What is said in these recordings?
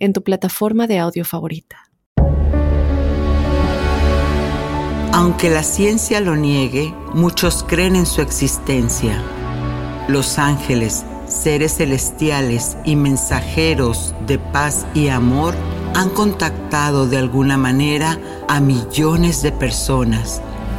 en tu plataforma de audio favorita. Aunque la ciencia lo niegue, muchos creen en su existencia. Los ángeles, seres celestiales y mensajeros de paz y amor han contactado de alguna manera a millones de personas.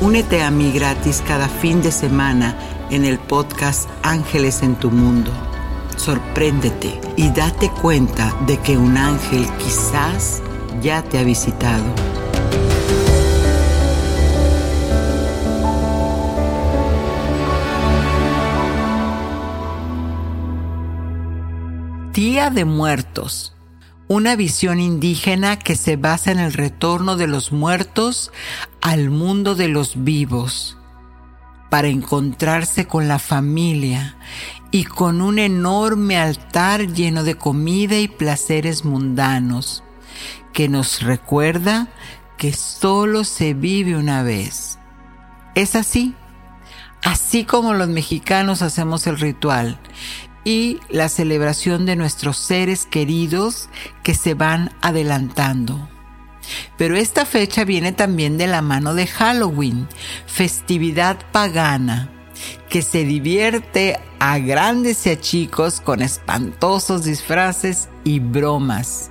Únete a mí gratis cada fin de semana en el podcast Ángeles en tu Mundo. Sorpréndete y date cuenta de que un ángel quizás ya te ha visitado. Día de Muertos. Una visión indígena que se basa en el retorno de los muertos al mundo de los vivos para encontrarse con la familia y con un enorme altar lleno de comida y placeres mundanos que nos recuerda que solo se vive una vez. Es así, así como los mexicanos hacemos el ritual y la celebración de nuestros seres queridos que se van adelantando. Pero esta fecha viene también de la mano de Halloween, festividad pagana, que se divierte a grandes y a chicos con espantosos disfraces y bromas,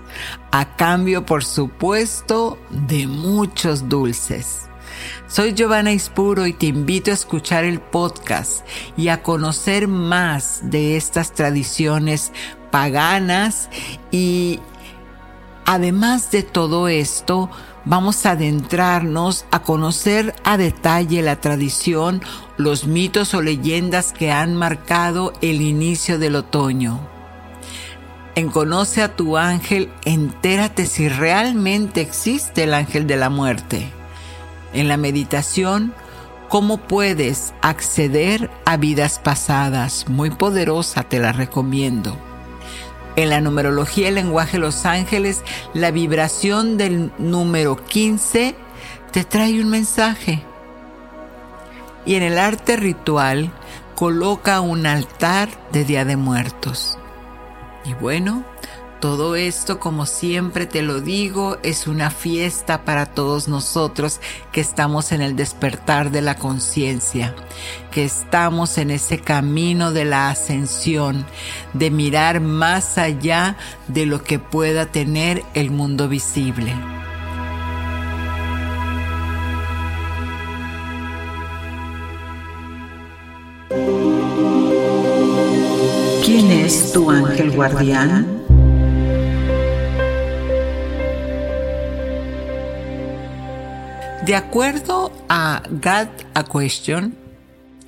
a cambio, por supuesto, de muchos dulces. Soy Giovanna Ispuro y te invito a escuchar el podcast y a conocer más de estas tradiciones paganas y Además de todo esto, vamos a adentrarnos a conocer a detalle la tradición, los mitos o leyendas que han marcado el inicio del otoño. En Conoce a tu ángel, entérate si realmente existe el ángel de la muerte. En la meditación, cómo puedes acceder a vidas pasadas. Muy poderosa, te la recomiendo. En la numerología y lenguaje de los ángeles, la vibración del número 15 te trae un mensaje. Y en el arte ritual, coloca un altar de Día de Muertos. Y bueno, todo esto, como siempre te lo digo, es una fiesta para todos nosotros que estamos en el despertar de la conciencia, que estamos en ese camino de la ascensión, de mirar más allá de lo que pueda tener el mundo visible. ¿Quién es tu ángel guardián? De acuerdo a God a Question,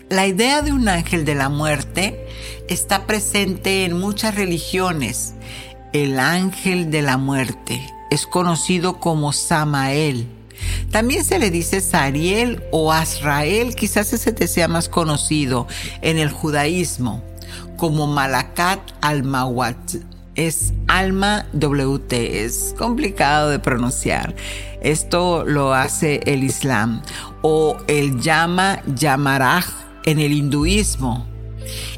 la idea de un ángel de la muerte está presente en muchas religiones. El ángel de la muerte es conocido como Samael. También se le dice Sariel o Azrael, quizás ese te sea más conocido en el judaísmo, como Malakat al-Mawat es Alma WT, es complicado de pronunciar. Esto lo hace el Islam o el llama Yamaraj en el hinduismo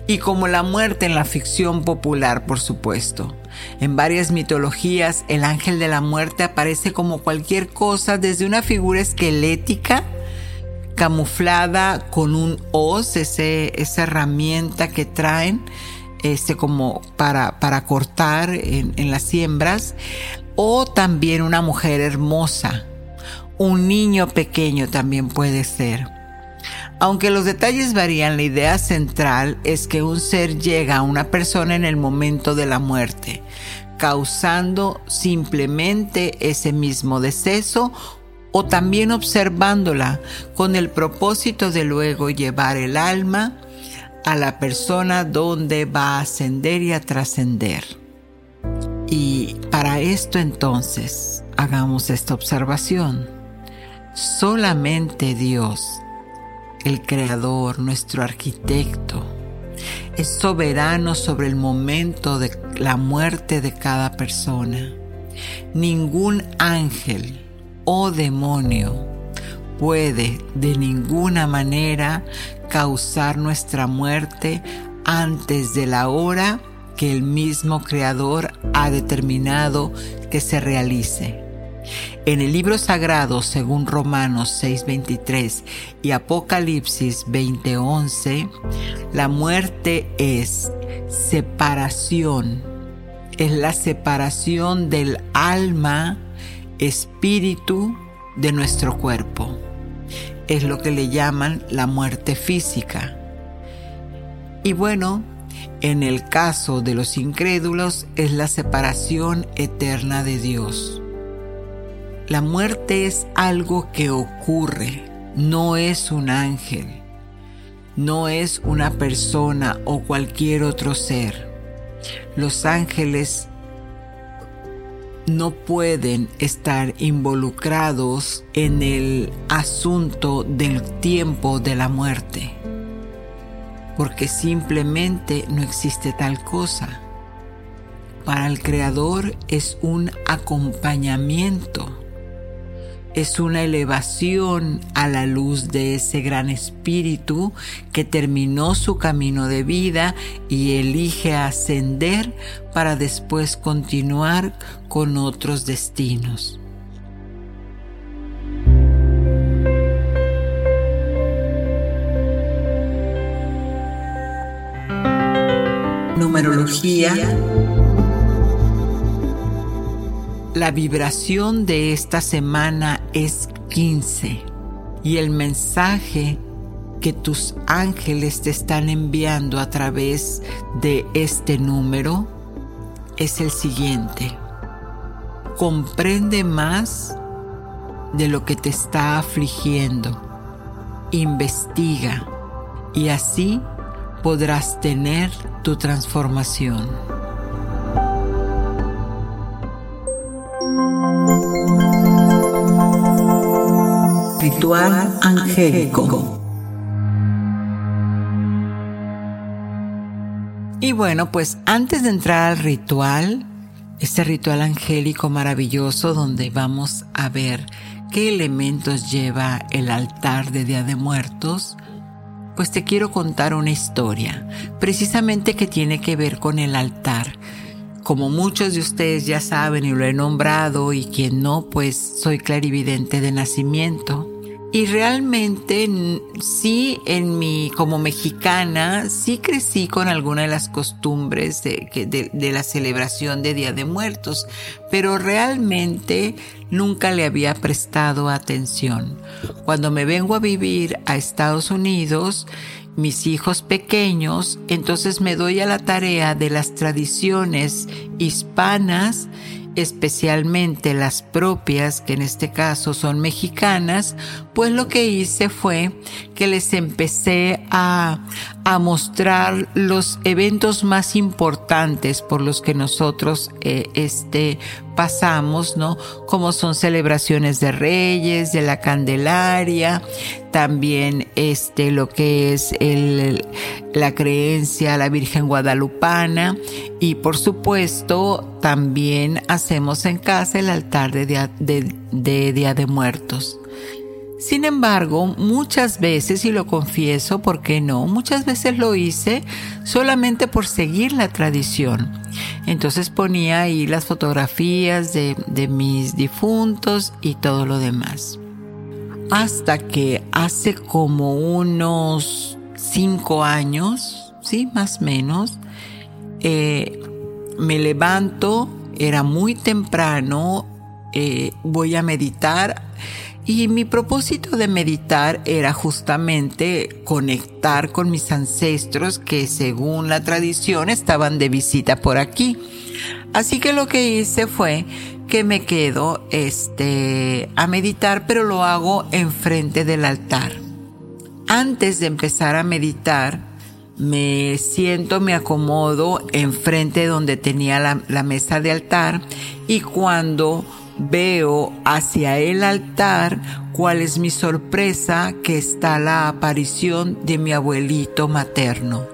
y como la muerte en la ficción popular, por supuesto. En varias mitologías, el ángel de la muerte aparece como cualquier cosa, desde una figura esquelética camuflada con un hoz, esa herramienta que traen, este, como para, para cortar en, en las siembras, o también una mujer hermosa un niño pequeño también puede ser. Aunque los detalles varían, la idea central es que un ser llega a una persona en el momento de la muerte, causando simplemente ese mismo deceso o también observándola con el propósito de luego llevar el alma a la persona donde va a ascender y a trascender. Y para esto entonces hagamos esta observación. Solamente Dios, el Creador, nuestro arquitecto, es soberano sobre el momento de la muerte de cada persona. Ningún ángel o demonio puede de ninguna manera causar nuestra muerte antes de la hora que el mismo Creador ha determinado que se realice. En el libro sagrado, según Romanos 6:23 y Apocalipsis 20:11, la muerte es separación, es la separación del alma, espíritu de nuestro cuerpo. Es lo que le llaman la muerte física. Y bueno, en el caso de los incrédulos es la separación eterna de Dios. La muerte es algo que ocurre, no es un ángel, no es una persona o cualquier otro ser. Los ángeles no pueden estar involucrados en el asunto del tiempo de la muerte porque simplemente no existe tal cosa. Para el Creador es un acompañamiento, es una elevación a la luz de ese gran espíritu que terminó su camino de vida y elige ascender para después continuar con otros destinos. numerología. La vibración de esta semana es 15 y el mensaje que tus ángeles te están enviando a través de este número es el siguiente. Comprende más de lo que te está afligiendo. Investiga y así podrás tener tu transformación. Ritual angélico. Y bueno, pues antes de entrar al ritual, este ritual angélico maravilloso donde vamos a ver qué elementos lleva el altar de Día de Muertos, pues te quiero contar una historia, precisamente que tiene que ver con el altar. Como muchos de ustedes ya saben y lo he nombrado y quien no, pues soy clarividente de nacimiento. Y realmente sí, en mi, como mexicana, sí crecí con alguna de las costumbres de, de, de, la celebración de Día de Muertos, pero realmente nunca le había prestado atención. Cuando me vengo a vivir a Estados Unidos, mis hijos pequeños, entonces me doy a la tarea de las tradiciones hispanas especialmente las propias, que en este caso son mexicanas, pues lo que hice fue que les empecé a, a mostrar los eventos más importantes por los que nosotros eh, este, pasamos, ¿no? Como son celebraciones de reyes, de la Candelaria, también este, lo que es el, la creencia a la Virgen Guadalupana y por supuesto también hacemos en casa el altar de de, de, Día de Muertos. Sin embargo, muchas veces, y lo confieso, ¿por qué no? Muchas veces lo hice solamente por seguir la tradición. Entonces ponía ahí las fotografías de, de mis difuntos y todo lo demás. Hasta que hace como unos cinco años, sí, más o menos, eh, me levanto, era muy temprano, eh, voy a meditar y mi propósito de meditar era justamente conectar con mis ancestros que según la tradición estaban de visita por aquí. Así que lo que hice fue que me quedo este a meditar, pero lo hago enfrente del altar. Antes de empezar a meditar, me siento, me acomodo enfrente donde tenía la, la mesa de altar y cuando veo hacia el altar cuál es mi sorpresa que está la aparición de mi abuelito materno.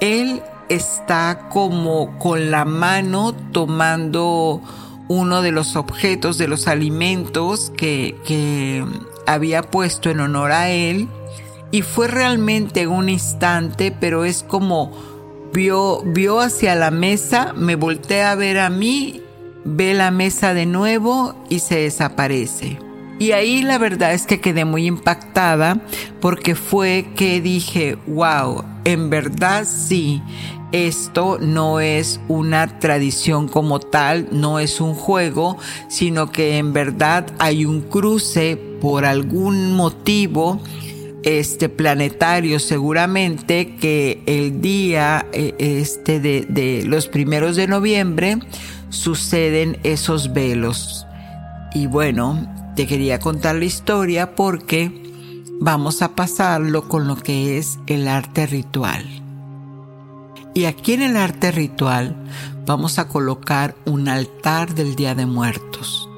Él está como con la mano tomando uno de los objetos de los alimentos que, que había puesto en honor a él y fue realmente un instante, pero es como vio, vio hacia la mesa, me volteé a ver a mí ve la mesa de nuevo y se desaparece. Y ahí la verdad es que quedé muy impactada porque fue que dije, wow, en verdad sí, esto no es una tradición como tal, no es un juego, sino que en verdad hay un cruce por algún motivo este planetario seguramente que el día eh, este de, de los primeros de noviembre suceden esos velos. Y bueno, te quería contar la historia porque vamos a pasarlo con lo que es el arte ritual. Y aquí en el arte ritual vamos a colocar un altar del Día de Muertos.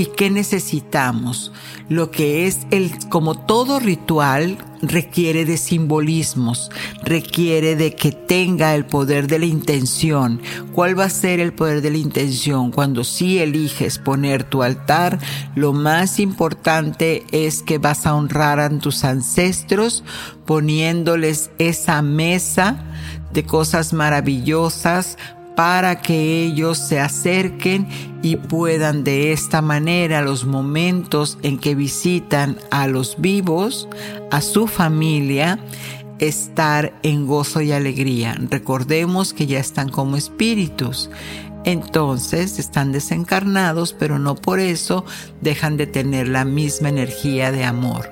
¿Y qué necesitamos? Lo que es el, como todo ritual, requiere de simbolismos, requiere de que tenga el poder de la intención. ¿Cuál va a ser el poder de la intención? Cuando sí eliges poner tu altar, lo más importante es que vas a honrar a tus ancestros poniéndoles esa mesa de cosas maravillosas para que ellos se acerquen y puedan de esta manera los momentos en que visitan a los vivos, a su familia, estar en gozo y alegría. Recordemos que ya están como espíritus. Entonces están desencarnados, pero no por eso dejan de tener la misma energía de amor.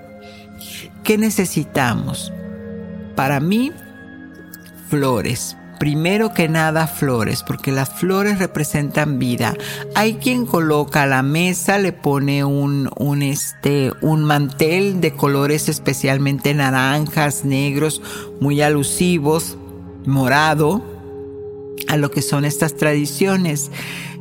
¿Qué necesitamos? Para mí, flores primero que nada flores, porque las flores representan vida. Hay quien coloca a la mesa, le pone un, un, este, un mantel de colores especialmente naranjas, negros, muy alusivos, morado, a lo que son estas tradiciones.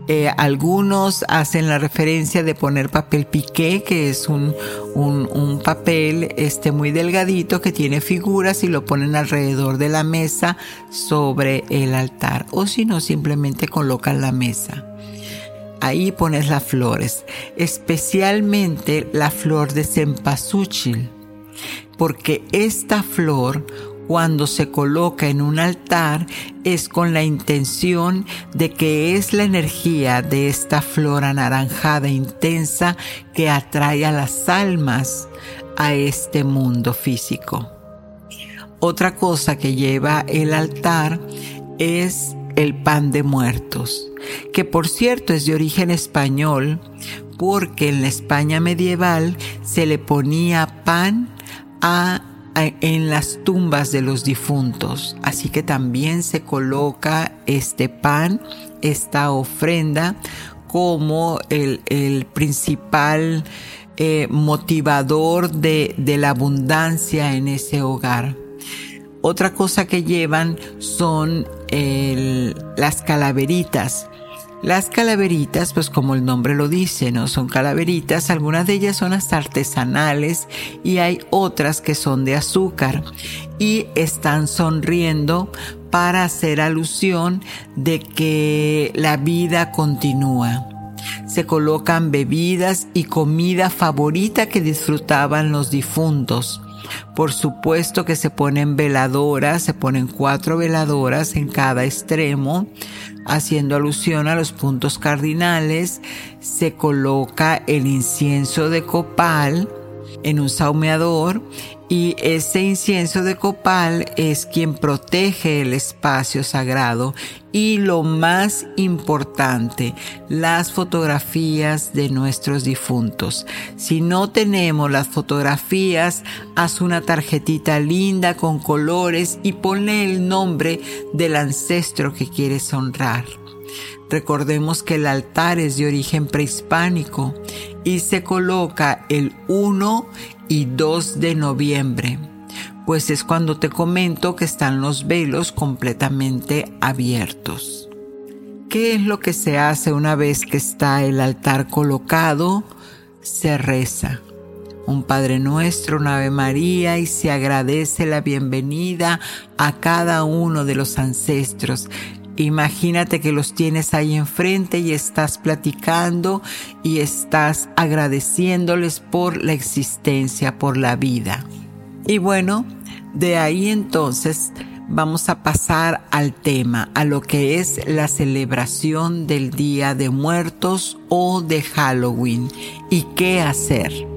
Eh, algunos hacen la referencia de poner papel piqué, que es un, un, un, papel este, muy delgadito que tiene figuras y lo ponen alrededor de la mesa sobre el altar. O si no, simplemente colocan la mesa. Ahí pones las flores, especialmente la flor de cempasúchil, porque esta flor cuando se coloca en un altar es con la intención de que es la energía de esta flor anaranjada intensa que atrae a las almas a este mundo físico. Otra cosa que lleva el altar es el pan de muertos, que por cierto es de origen español porque en la España medieval se le ponía pan a en las tumbas de los difuntos. Así que también se coloca este pan, esta ofrenda, como el, principal eh, motivador de, la abundancia en ese hogar. Otra cosa que llevan son las calaveritas las calaveritas, pues como el nombre lo dice, ¿no? Son calaveritas, algunas de ellas son hasta artesanales y hay otras que son de azúcar y están sonriendo para hacer alusión de que la vida continúa. Se colocan bebidas y comida favorita que disfrutaban los difuntos. Por supuesto que se ponen veladoras, se ponen cuatro veladoras en cada extremo haciendo alusión a los puntos cardinales, se coloca el incienso de copal en un saumeador y ese incienso de copal es quien protege el espacio sagrado y lo más importante, las fotografías de nuestros difuntos. Si no tenemos las fotografías, haz una tarjetita linda con colores y ponle el nombre del ancestro que quieres honrar. Recordemos que el altar es de origen prehispánico y se coloca el 1 y 2 de noviembre, pues es cuando te comento que están los velos completamente abiertos. ¿Qué es lo que se hace una vez que está el altar colocado? Se reza un Padre Nuestro, una Ave María y se agradece la bienvenida a cada uno de los ancestros Imagínate que los tienes ahí enfrente y estás platicando y estás agradeciéndoles por la existencia, por la vida. Y bueno, de ahí entonces vamos a pasar al tema, a lo que es la celebración del Día de Muertos o de Halloween y qué hacer.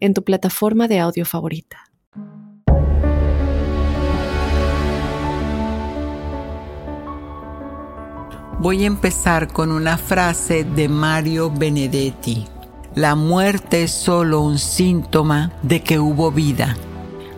en tu plataforma de audio favorita. Voy a empezar con una frase de Mario Benedetti. La muerte es solo un síntoma de que hubo vida.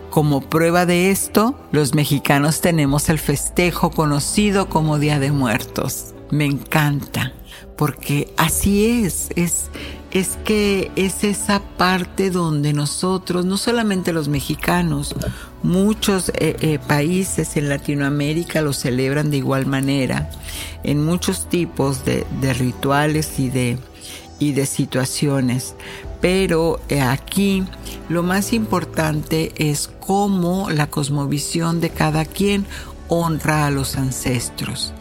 Como prueba de esto, los mexicanos tenemos el festejo conocido como Día de Muertos. Me encanta, porque así es, es es que es esa parte donde nosotros, no solamente los mexicanos, muchos eh, eh, países en Latinoamérica lo celebran de igual manera, en muchos tipos de, rituales y de, y de situaciones. Pero eh, aquí lo más importante es cómo la cosmovisión de cada quien honra a los ancestros.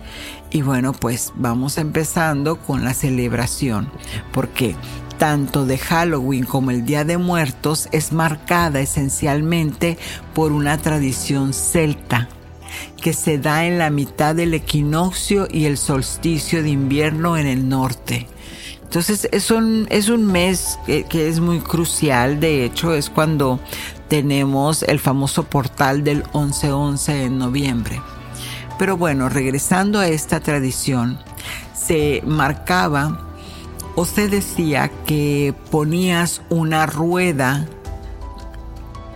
Y bueno, pues vamos empezando con la celebración, porque tanto de Halloween como el Día de Muertos es marcada esencialmente por una tradición celta que se da en la mitad del equinoccio y el solsticio de invierno en el norte. Entonces es un, es un mes que, que es muy crucial, de hecho es cuando tenemos el famoso portal del 11-11 en noviembre. Pero bueno, regresando a esta tradición, se marcaba o se decía que ponías una rueda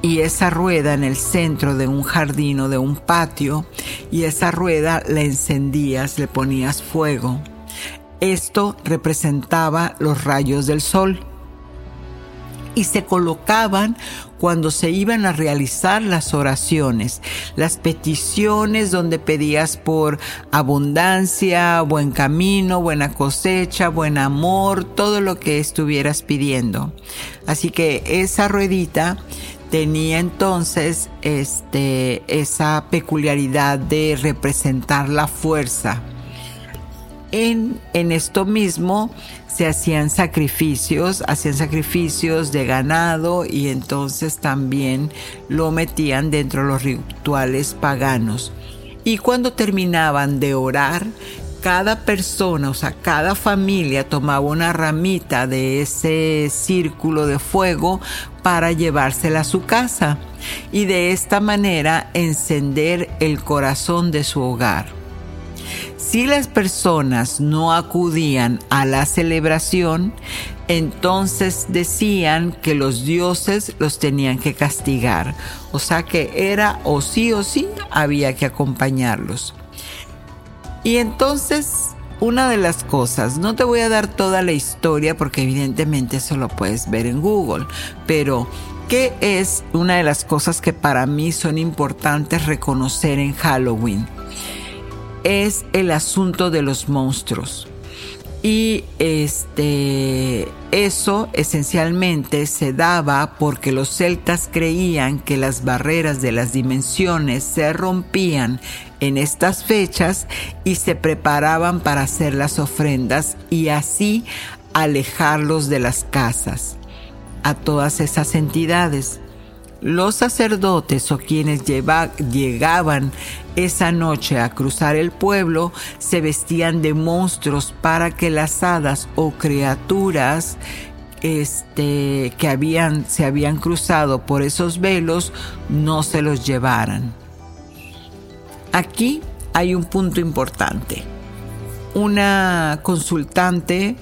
y esa rueda en el centro de un jardín o de un patio y esa rueda la encendías, le ponías fuego. Esto representaba los rayos del sol y se colocaban cuando se iban a realizar las oraciones, las peticiones donde pedías por abundancia, buen camino, buena cosecha, buen amor, todo lo que estuvieras pidiendo. Así que esa ruedita tenía entonces este, esa peculiaridad de representar la fuerza. En, esto mismo se hacían sacrificios, hacían sacrificios de ganado y entonces también lo metían dentro de los rituales paganos. Y cuando terminaban de orar, cada persona, o sea, cada familia tomaba una ramita de ese círculo de fuego para llevársela a su casa y de esta manera encender el corazón de su hogar. Si las personas no acudían a la celebración, entonces decían que los dioses los tenían que castigar. O sea que era o sí o sí había que acompañarlos. Y entonces, una de las cosas, no te voy a dar toda la historia porque evidentemente eso lo puedes ver en Google, pero ¿qué es una de las cosas que para mí son importantes reconocer en Halloween? Es el asunto de los monstruos. Y este, eso esencialmente se daba porque los celtas creían que las barreras de las dimensiones se rompían en estas fechas y se preparaban para hacer las ofrendas y así alejarlos de las casas a todas esas entidades. Los sacerdotes o quienes llegaban esa noche a cruzar el pueblo se vestían de monstruos para que las hadas o criaturas este, que habían, se habían cruzado por esos velos no se los llevaran. Aquí hay un punto importante. Una consultante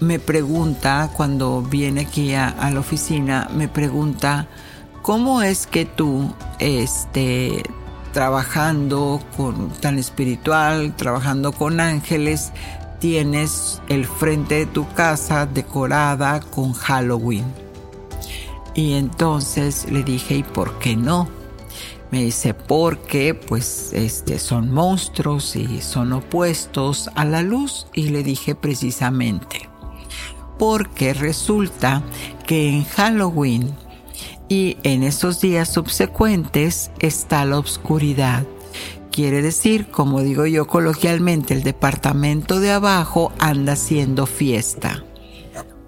me pregunta, cuando viene aquí a, a la oficina, me pregunta, ¿cómo es que tú, este, trabajando con tan espiritual, trabajando con ángeles, tienes el frente de tu casa decorada con Halloween? Y entonces le dije, ¿y por qué no? Me dice, porque pues este son monstruos y son opuestos a la luz. Y le dije precisamente, porque resulta que en Halloween y en esos días subsecuentes está la oscuridad. Quiere decir, como digo yo coloquialmente, el departamento de abajo anda haciendo fiesta.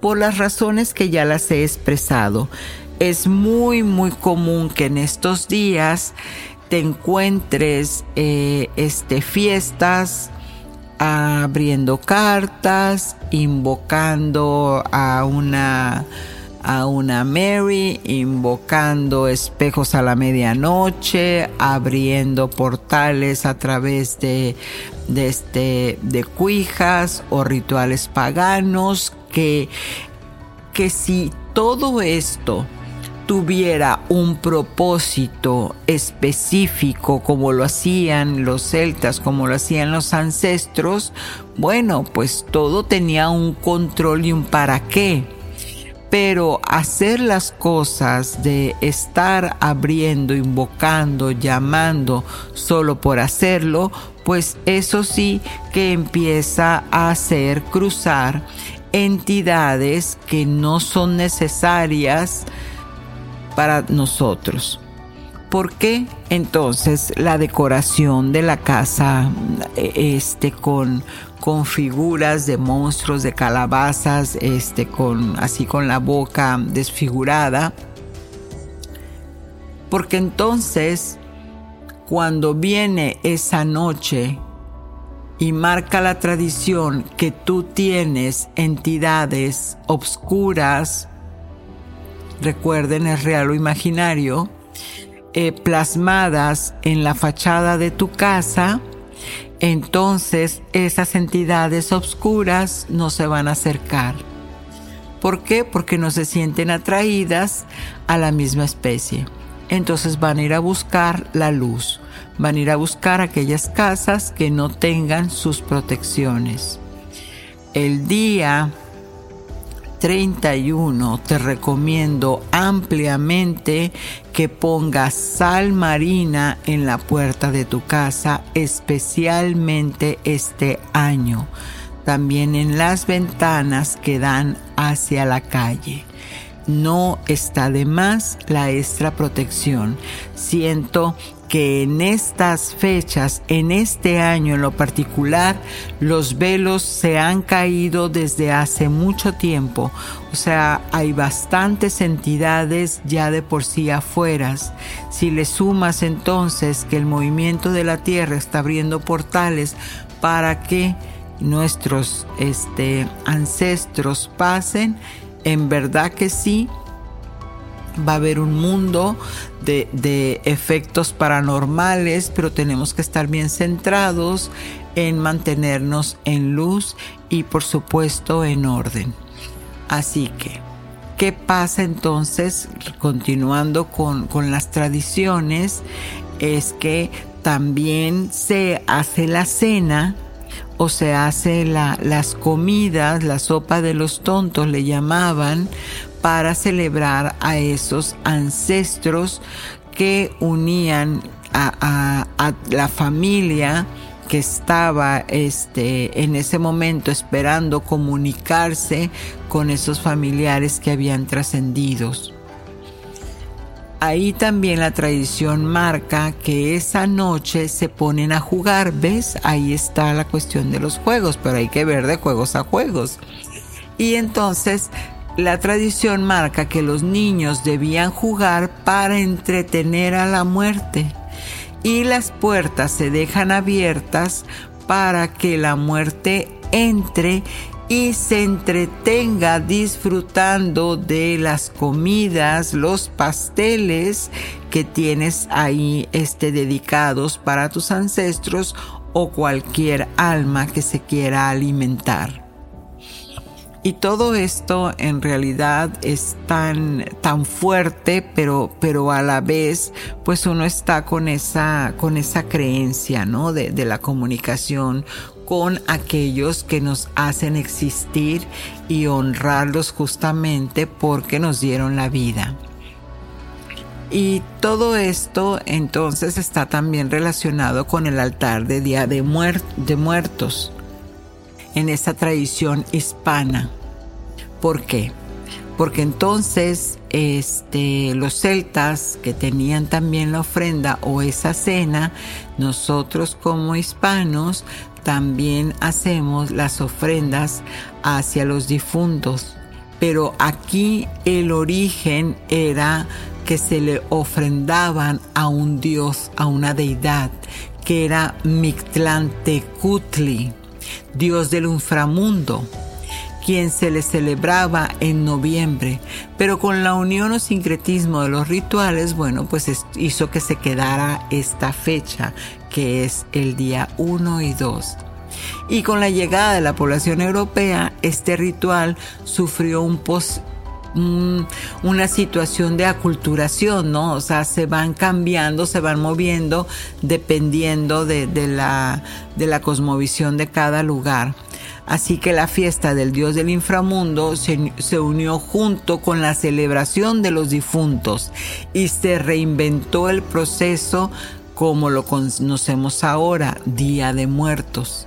Por las razones que ya las he expresado, es muy muy común que en estos días te encuentres eh, este, fiestas, abriendo cartas, invocando a una a una Mary, invocando espejos a la medianoche, abriendo portales a través de, de, este, de cuijas o rituales paganos, que, que si todo esto tuviera un propósito específico como lo hacían los celtas, como lo hacían los ancestros, bueno, pues todo tenía un control y un para qué. Pero hacer las cosas de estar abriendo, invocando, llamando solo por hacerlo, pues eso sí que empieza a hacer cruzar entidades que no son necesarias para nosotros. ¿Por qué entonces la decoración de la casa este, con, con figuras de monstruos, de calabazas, este, con, así con la boca desfigurada? Porque entonces cuando viene esa noche y marca la tradición que tú tienes entidades obscuras, recuerden es real o imaginario, eh, plasmadas en la fachada de tu casa, entonces esas entidades obscuras no se van a acercar. ¿Por qué? Porque no se sienten atraídas a la misma especie. Entonces van a ir a buscar la luz, van a ir a buscar aquellas casas que no tengan sus protecciones. El día 31 te recomiendo ampliamente que pongas sal marina en la puerta de tu casa, especialmente este año. También en las ventanas que dan hacia la calle no está de más la extra protección. Siento que en estas fechas, en este año en lo particular, los velos se han caído desde hace mucho tiempo. O sea, hay bastantes entidades ya de por sí afueras. Si le sumas entonces que el movimiento de la Tierra está abriendo portales para que nuestros este, ancestros pasen, en verdad que sí, va a haber un mundo de, efectos paranormales, pero tenemos que estar bien centrados en mantenernos en luz y por supuesto en orden. Así que, ¿qué pasa entonces? Continuando con, las tradiciones, es que también se hace la cena o se hace las comidas, la sopa de los tontos le llamaban, para celebrar a esos ancestros que unían a, la familia que estaba este, en ese momento esperando comunicarse con esos familiares que habían trascendido. Ahí también la tradición marca que esa noche se ponen a jugar, ¿ves? Ahí está la cuestión de los juegos, pero hay que ver de juegos a juegos. Y entonces la tradición marca que los niños debían jugar para entretener a la muerte y las puertas se dejan abiertas para que la muerte entre y se entretenga disfrutando de las comidas, los pasteles que tienes ahí este, dedicados para tus ancestros o cualquier alma que se quiera alimentar. Y todo esto en realidad es tan, tan fuerte, pero, pero a la vez, pues uno está con esa, con esa creencia, ¿no? De, de la comunicación con aquellos que nos hacen existir y honrarlos justamente porque nos dieron la vida. Y todo esto entonces está también relacionado con el altar de Día de, de Muertos en esa tradición hispana. ¿Por qué? Porque entonces este, los celtas que tenían también la ofrenda o esa cena, nosotros como hispanos también hacemos las ofrendas hacia los difuntos. Pero aquí el origen era que se le ofrendaban a un dios, a una deidad, que era Mictlantecutli dios del inframundo, quien se le celebraba en noviembre, pero con la unión o sincretismo de los rituales, bueno, pues hizo que se quedara esta fecha, que es el día 1 y 2. Y con la llegada de la población europea, este ritual sufrió un post una situación de aculturación, ¿no? O sea, se van cambiando, se van moviendo dependiendo de, la, de la cosmovisión de cada lugar. Así que la fiesta del dios del inframundo se, se, unió junto con la celebración de los difuntos y se reinventó el proceso como lo conocemos ahora, Día de Muertos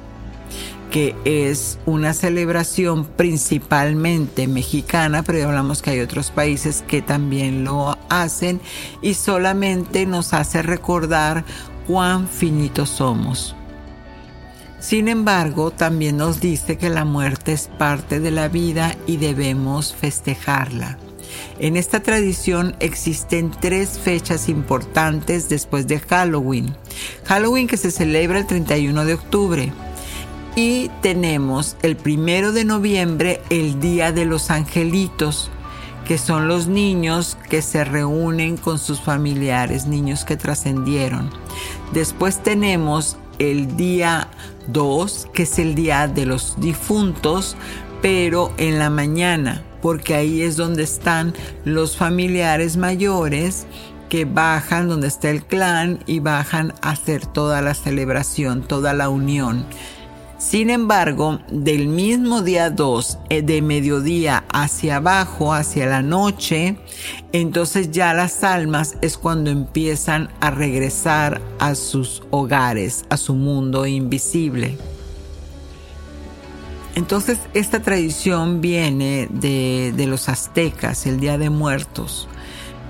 que es una celebración principalmente mexicana, pero ya hablamos que hay otros países que también lo hacen y solamente nos hace recordar cuán finitos somos. Sin embargo, también nos dice que la muerte es parte de la vida y debemos festejarla. En esta tradición existen tres fechas importantes después de Halloween. Halloween que se celebra el 31 de octubre, y tenemos el primero de noviembre, el Día de los Angelitos, que son los niños que se reúnen con sus familiares, niños que trascendieron. Después tenemos el día 2, que es el Día de los Difuntos, pero en la mañana, porque ahí es donde están los familiares mayores que bajan donde está el clan y bajan a hacer toda la celebración, toda la unión. Sin embargo, del mismo día 2, eh, de mediodía hacia abajo, hacia la noche, entonces ya las almas es cuando empiezan a regresar a sus hogares, a su mundo invisible. Entonces esta tradición viene de, de los aztecas, el Día de Muertos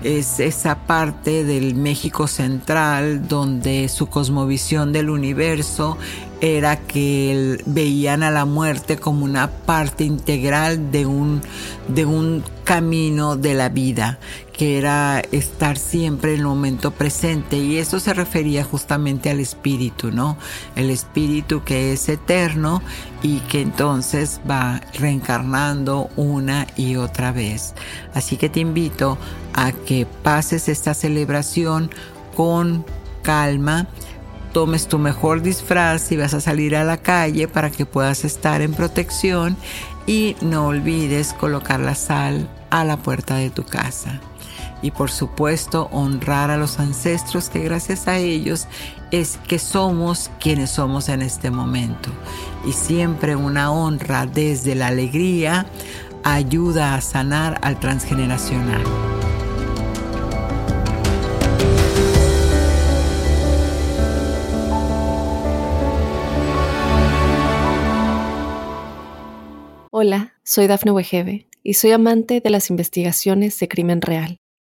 es esa parte del México central donde su cosmovisión del universo era que veían a la muerte como una parte integral de un, de un camino de la vida, que era estar siempre en el momento presente. Y eso se refería justamente al espíritu, ¿no? El espíritu que es eterno y que entonces va reencarnando una y otra vez. Así que te invito a que pases esta celebración con calma tomes tu mejor disfraz y vas a salir a la calle para que puedas estar en protección y no olvides colocar la sal a la puerta de tu casa y por supuesto honrar a los ancestros que gracias a ellos es que somos quienes somos en este momento. Y siempre una honra desde la alegría ayuda a sanar al transgeneracional. Hola, soy Dafne Wegebe y soy amante de las investigaciones de crimen real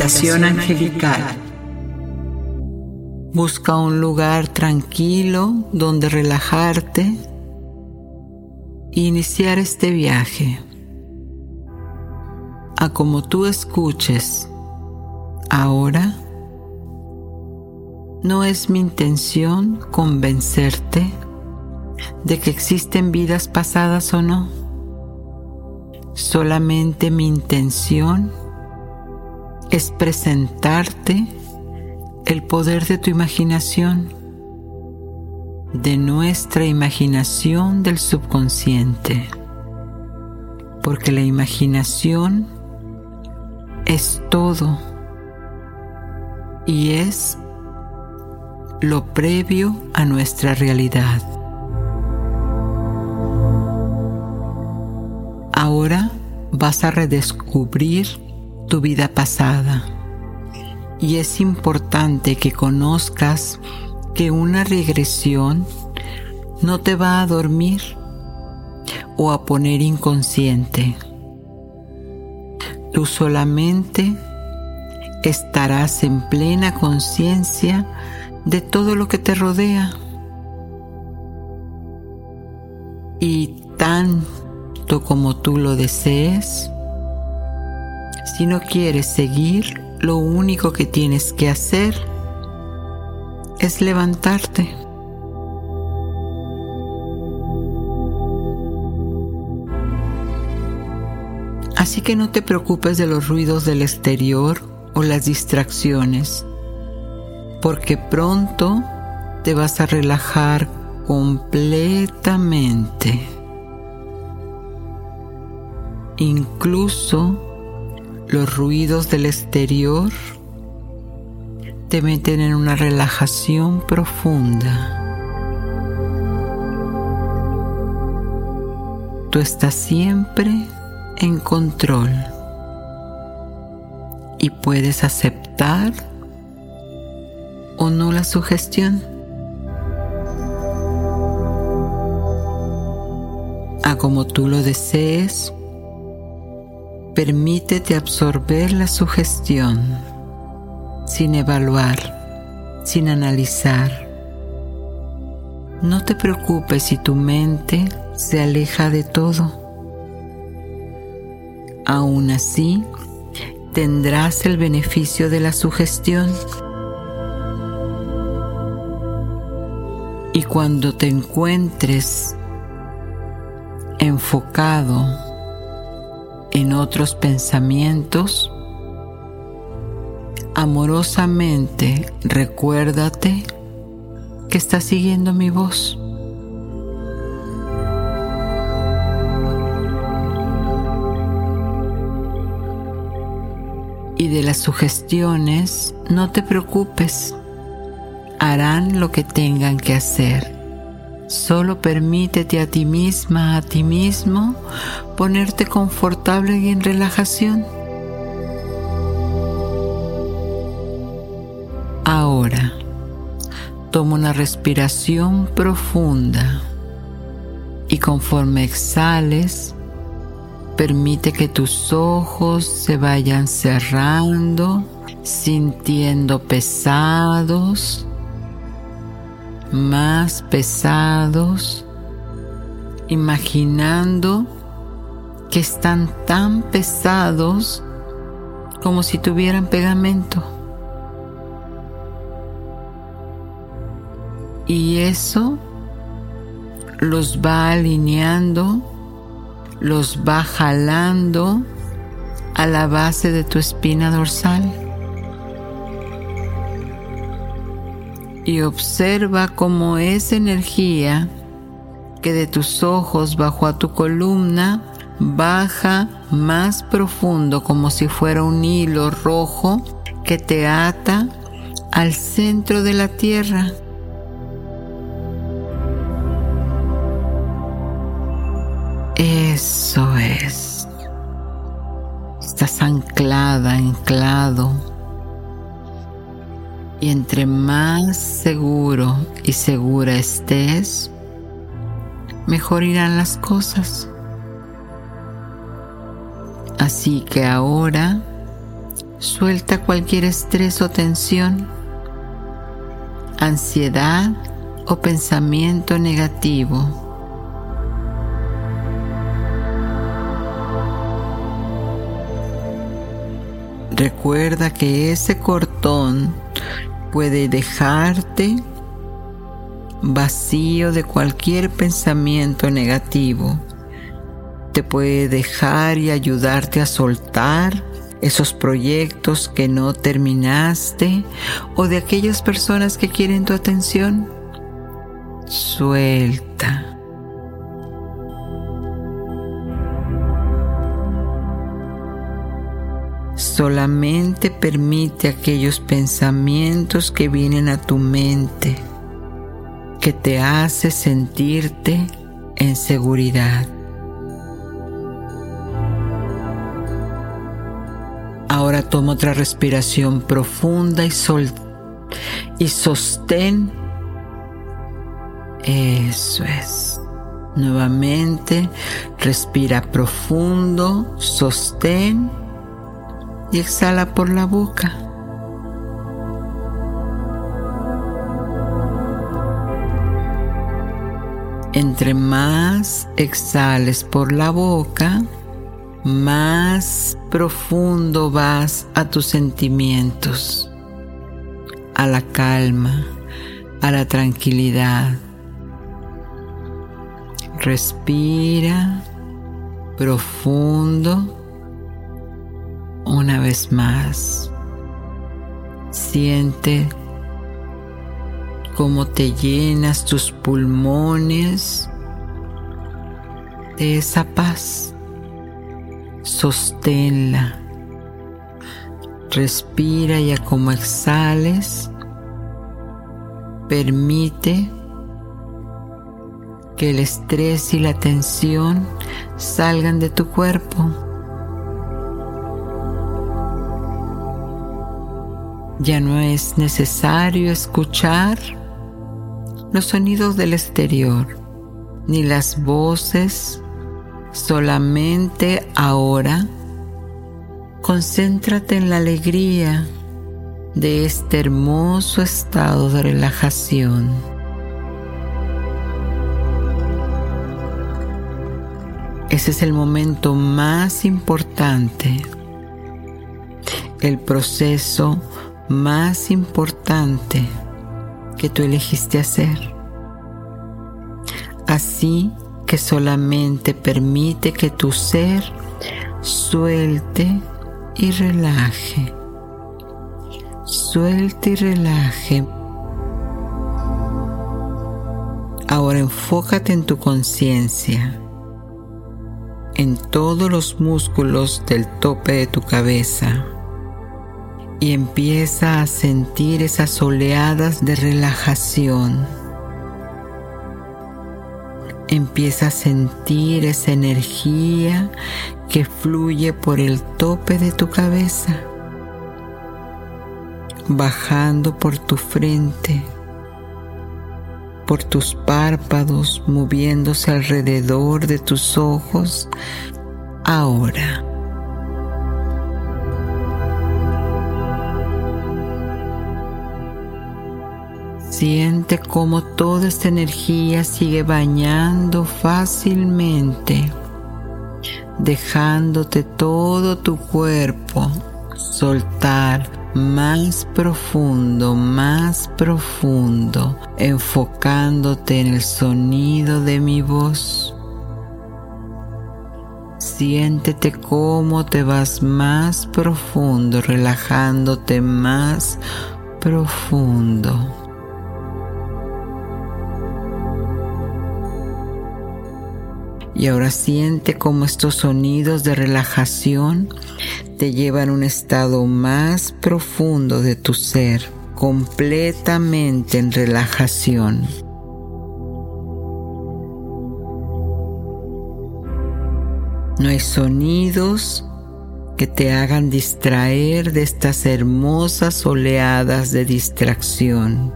Angelical. Busca un lugar tranquilo donde relajarte e iniciar este viaje. A como tú escuches ahora, no es mi intención convencerte de que existen vidas pasadas o no. Solamente mi intención es presentarte el poder de tu imaginación, de nuestra imaginación del subconsciente, porque la imaginación es todo y es lo previo a nuestra realidad. Ahora vas a redescubrir tu vida pasada y es importante que conozcas que una regresión no te va a dormir o a poner inconsciente. Tú solamente estarás en plena conciencia de todo lo que te rodea. Y tan como tú lo desees. Si no quieres seguir, lo único que tienes que hacer es levantarte. Así que no te preocupes de los ruidos del exterior o las distracciones, porque pronto te vas a relajar completamente. Incluso los ruidos del exterior te meten en una relajación profunda. Tú estás siempre en control y puedes aceptar o no la sugestión. A como tú lo desees, Permítete absorber la sugestión sin evaluar, sin analizar. No te preocupes si tu mente se aleja de todo. Aún así, tendrás el beneficio de la sugestión. Y cuando te encuentres enfocado en otros pensamientos, amorosamente recuérdate que estás siguiendo mi voz. Y de las sugestiones no te preocupes, harán lo que tengan que hacer. Solo permítete a ti misma, a ti mismo, ponerte confortable y en relajación. Ahora, toma una respiración profunda y conforme exhales, permite que tus ojos se vayan cerrando, sintiendo pesados más pesados, imaginando que están tan pesados como si tuvieran pegamento. Y eso los va alineando, los va jalando a la base de tu espina dorsal. Y observa cómo esa energía que de tus ojos bajo a tu columna baja más profundo como si fuera un hilo rojo que te ata al centro de la tierra. Eso es. Estás anclada, anclado. Y entre más seguro y segura estés, mejor irán las cosas. Así que ahora suelta cualquier estrés o tensión, ansiedad o pensamiento negativo. Recuerda que ese cortón puede dejarte vacío de cualquier pensamiento negativo. Te puede dejar y ayudarte a soltar esos proyectos que no terminaste o de aquellas personas que quieren tu atención. Suelta. Solamente permite aquellos pensamientos que vienen a tu mente, que te hace sentirte en seguridad. Ahora toma otra respiración profunda y, sol y sostén. Eso es. Nuevamente, respira profundo, sostén y exhala por la boca. Entre más exhales por la boca, más profundo vas a tus sentimientos, a la calma, a la tranquilidad. Respira profundo una vez más. Siente cómo te llenas tus pulmones de esa paz. Sosténla. Respira y a como exhales, permite que el estrés y la tensión salgan de tu cuerpo. Ya no es necesario escuchar los sonidos del exterior, ni las voces, solamente ahora concéntrate en la alegría de este hermoso estado de relajación. Ese es el momento más importante, el proceso más importante que tú elegiste hacer. Así que solamente permite que tu ser suelte y relaje. Suelte y relaje. Ahora enfócate en tu conciencia, en todos los músculos del tope de tu cabeza y empieza a sentir esas oleadas de relajación. Empieza a sentir esa energía que fluye por el tope de tu cabeza, bajando por tu frente, por tus párpados, moviéndose alrededor de tus ojos. Ahora. Siente cómo toda esta energía sigue bañando fácilmente, dejándote todo tu cuerpo soltar más profundo, más profundo, enfocándote en el sonido de mi voz. Siéntete cómo te vas más profundo, relajándote más profundo. Y ahora siente cómo estos sonidos de relajación te llevan a un estado más profundo de tu ser, completamente en relajación. No hay sonidos que te hagan distraer de estas hermosas oleadas de distracción.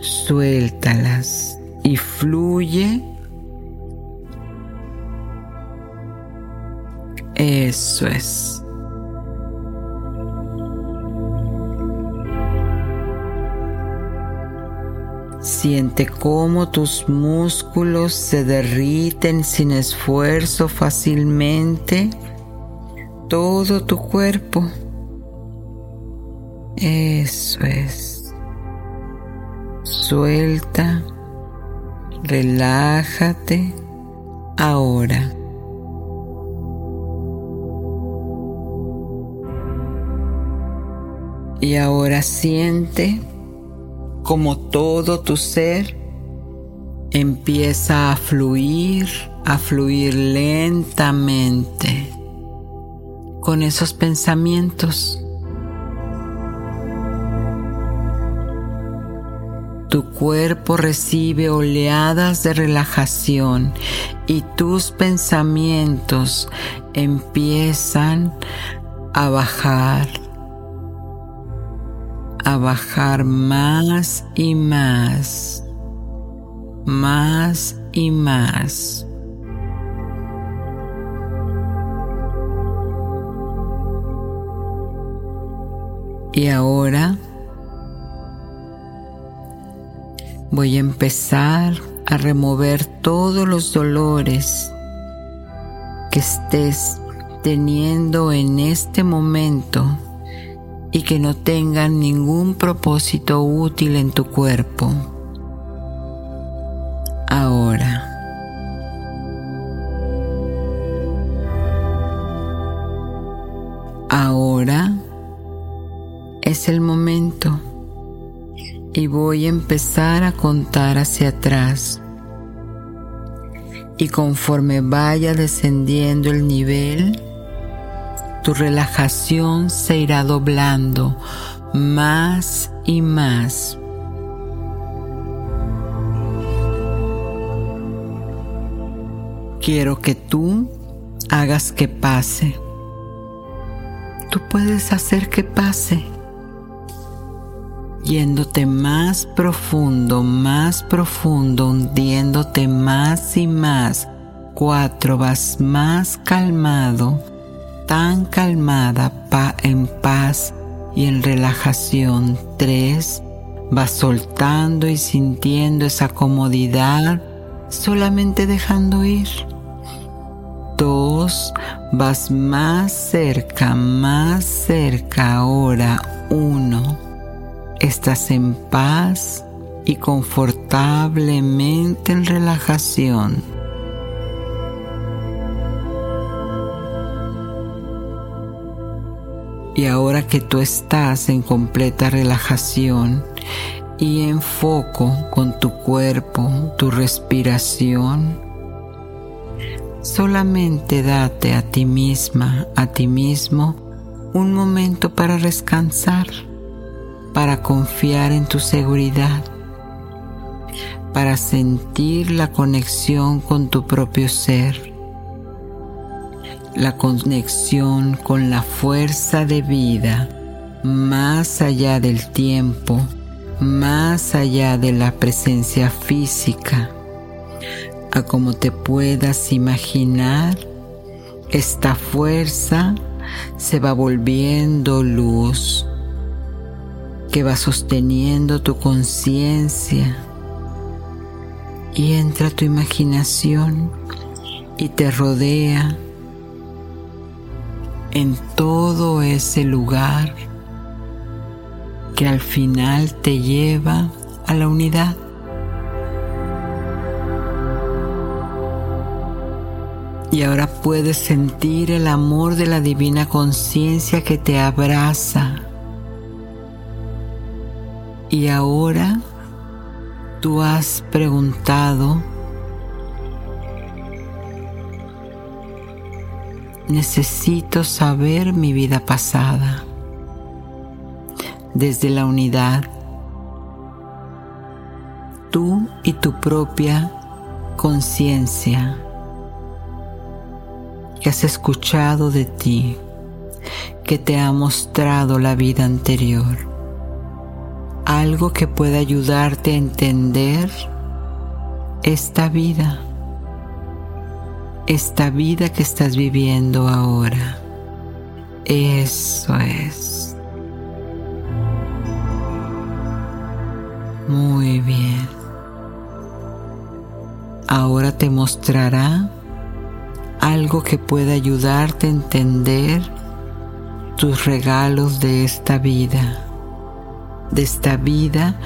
Suéltalas y fluye. Eso es. Siente cómo tus músculos se derriten sin esfuerzo fácilmente. Todo tu cuerpo. Eso es. Suelta. Relájate ahora. Y ahora siente como todo tu ser empieza a fluir, a fluir lentamente con esos pensamientos. Tu cuerpo recibe oleadas de relajación y tus pensamientos empiezan a bajar a bajar más y más, más y más. Y ahora voy a empezar a remover todos los dolores que estés teniendo en este momento y que no tengan ningún propósito útil en tu cuerpo. Ahora. Voy a empezar a contar hacia atrás. Y conforme vaya descendiendo el nivel, tu relajación se irá doblando más y más. Quiero que tú hagas que pase. Tú puedes hacer que pase. Yéndote más profundo, más profundo, hundiéndote más y más. Cuatro, vas más calmado tan calmada, pa en paz y en relajación. Tres, vas soltando y sintiendo esa comodidad, solamente dejando ir. Dos, vas más cerca, más cerca ahora. Uno, estás en paz y confortablemente en relajación. Y ahora que tú estás en completa relajación y en foco con tu cuerpo, tu respiración, solamente date a ti misma, a ti mismo, un momento para descansar, para confiar en tu seguridad, para sentir la conexión con tu propio ser la conexión con la fuerza de vida más allá del tiempo, más allá de la presencia física, a como te puedas imaginar, esta fuerza se va volviendo luz que va sosteniendo tu conciencia y entra tu imaginación y te rodea en todo ese lugar que al final te lleva a la unidad. Y ahora puedes sentir el amor de la divina conciencia que te abraza. Y ahora tú has preguntado, necesito saber mi vida pasada desde la unidad, tú y tu propia conciencia que has escuchado de ti, que te ha mostrado la vida anterior algo que pueda ayudarte a entender esta vida, esta vida que estás viviendo ahora. Eso es. Muy bien. Ahora te mostrará algo que pueda ayudarte a entender tus regalos de esta vida, de esta vida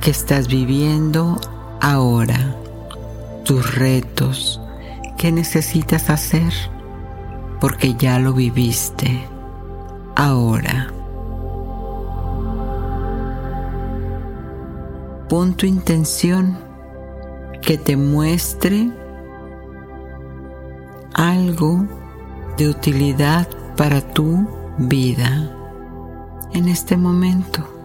que estás viviendo ahora, tus retos, qué necesitas hacer, porque ya lo viviste ahora. Pon tu intención que te muestre algo de utilidad para tu vida en este momento.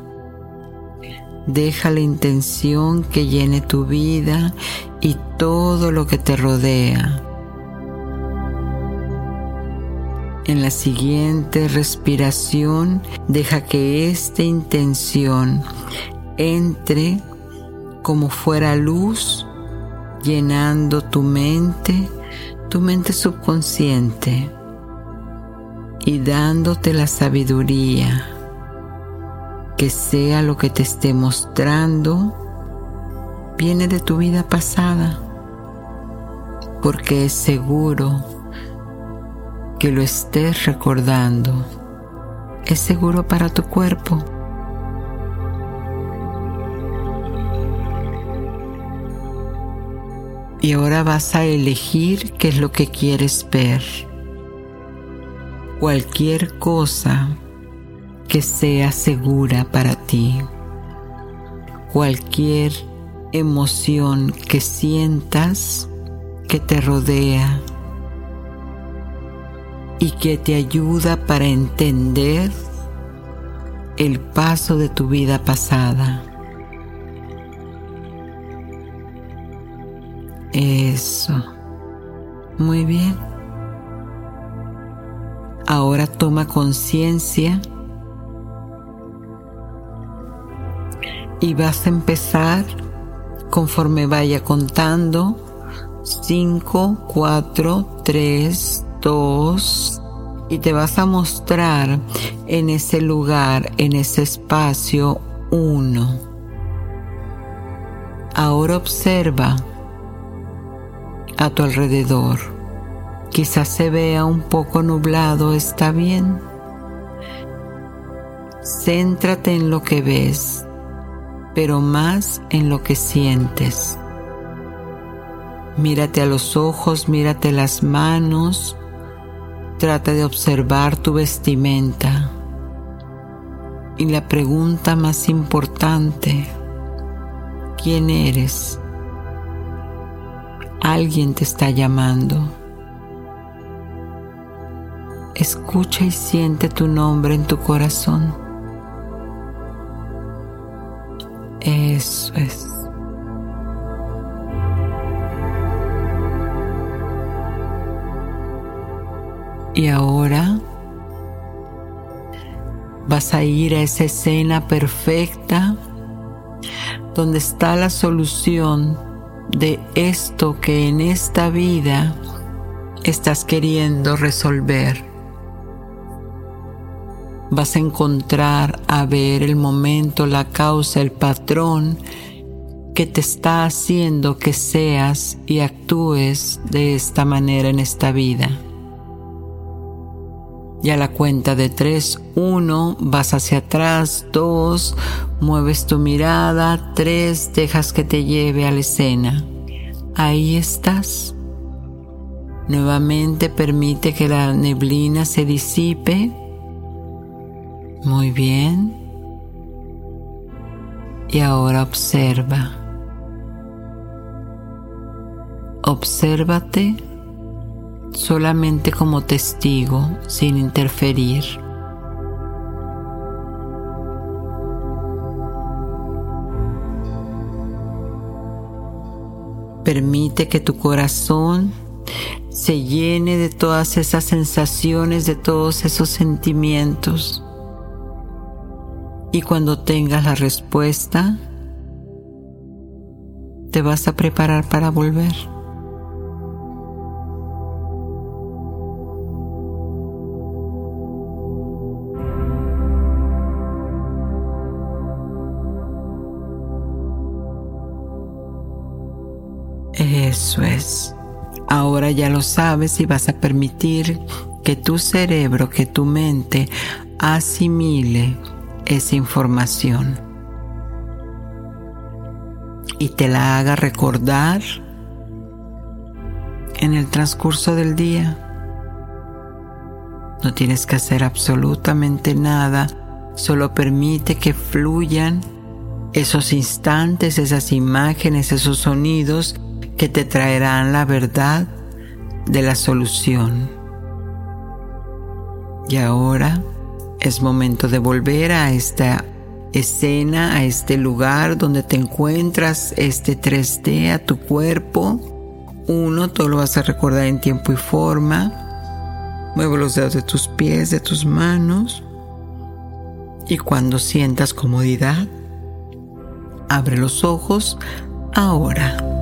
Deja la intención que llene tu vida y todo lo que te rodea. En la siguiente respiración, deja que esta intención entre como fuera luz, llenando tu mente tu mente subconsciente y dándote la sabiduría que sea lo que te esté mostrando viene de tu vida pasada porque es seguro que lo estés recordando es seguro para tu cuerpo y ahora vas a elegir qué es lo que quieres ver. Cualquier cosa que sea segura para ti. Cualquier emoción que sientas que te rodea y que te ayuda para entender el paso de tu vida pasada. Eso. Muy bien. Ahora toma conciencia y vas a empezar conforme vaya contando 5, 4, 3, 2 y te vas a mostrar en ese lugar, en ese espacio 1. Ahora observa a tu alrededor. Quizás se vea un poco nublado, está bien. Céntrate en lo que ves, pero más en lo que sientes. Mírate a los ojos, mírate las manos, trata de observar tu vestimenta. Y la pregunta más importante, ¿quién eres? Alguien te está llamando. Escucha y siente tu nombre en tu corazón. Eso es. Y ahora vas a ir a esa escena perfecta donde está la solución de esto que en esta vida estás queriendo resolver. Vas a encontrar a ver el momento, la causa, el patrón que te está haciendo que seas y actúes de esta manera en esta vida. Y a la cuenta de tres, uno, vas hacia atrás, dos, mueves tu mirada, tres, dejas que te lleve a la escena. Ahí estás. Nuevamente permite que la neblina se disipe. Muy bien. Y ahora observa. Obsérvate solamente como testigo, sin interferir. Permite que tu corazón se llene de todas esas sensaciones, de todos esos sentimientos. Y cuando tengas la respuesta, te vas a preparar para volver. Eso es. Ahora ya lo sabes y vas a permitir que tu cerebro, que tu mente asimile esa información y te la haga recordar en el transcurso del día. No tienes que hacer absolutamente nada, solo permite que fluyan esos instantes, esas imágenes, esos sonidos que te traerán la verdad de la solución. Y ahora es momento de volver a esta escena, a este lugar donde te encuentras, este 3D, a tu cuerpo. Uno, todo lo vas a recordar en tiempo y forma. Mueve los dedos de tus pies, de tus manos. Y cuando sientas comodidad, abre los ojos ahora.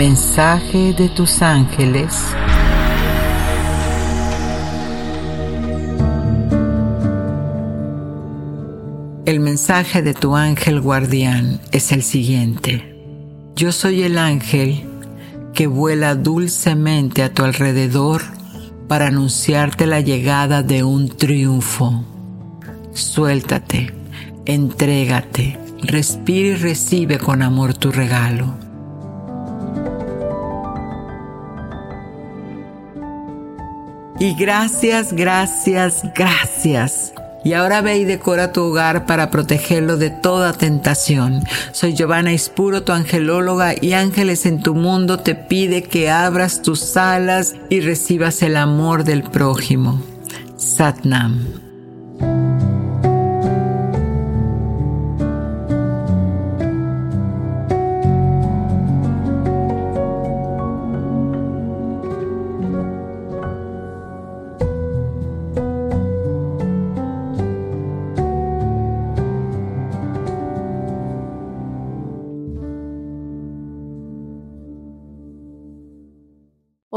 Mensaje de tus ángeles. El mensaje de tu ángel guardián es el siguiente. Yo soy el ángel que vuela dulcemente a tu alrededor para anunciarte la llegada de un triunfo. Suéltate, entrégate, respira y recibe con amor tu regalo. Y gracias, gracias, gracias. Y ahora ve y decora tu hogar para protegerlo de toda tentación. Soy Giovanna Ispuro, tu angelóloga, y Ángeles en tu mundo te pide que abras tus alas y recibas el amor del prójimo. Satnam.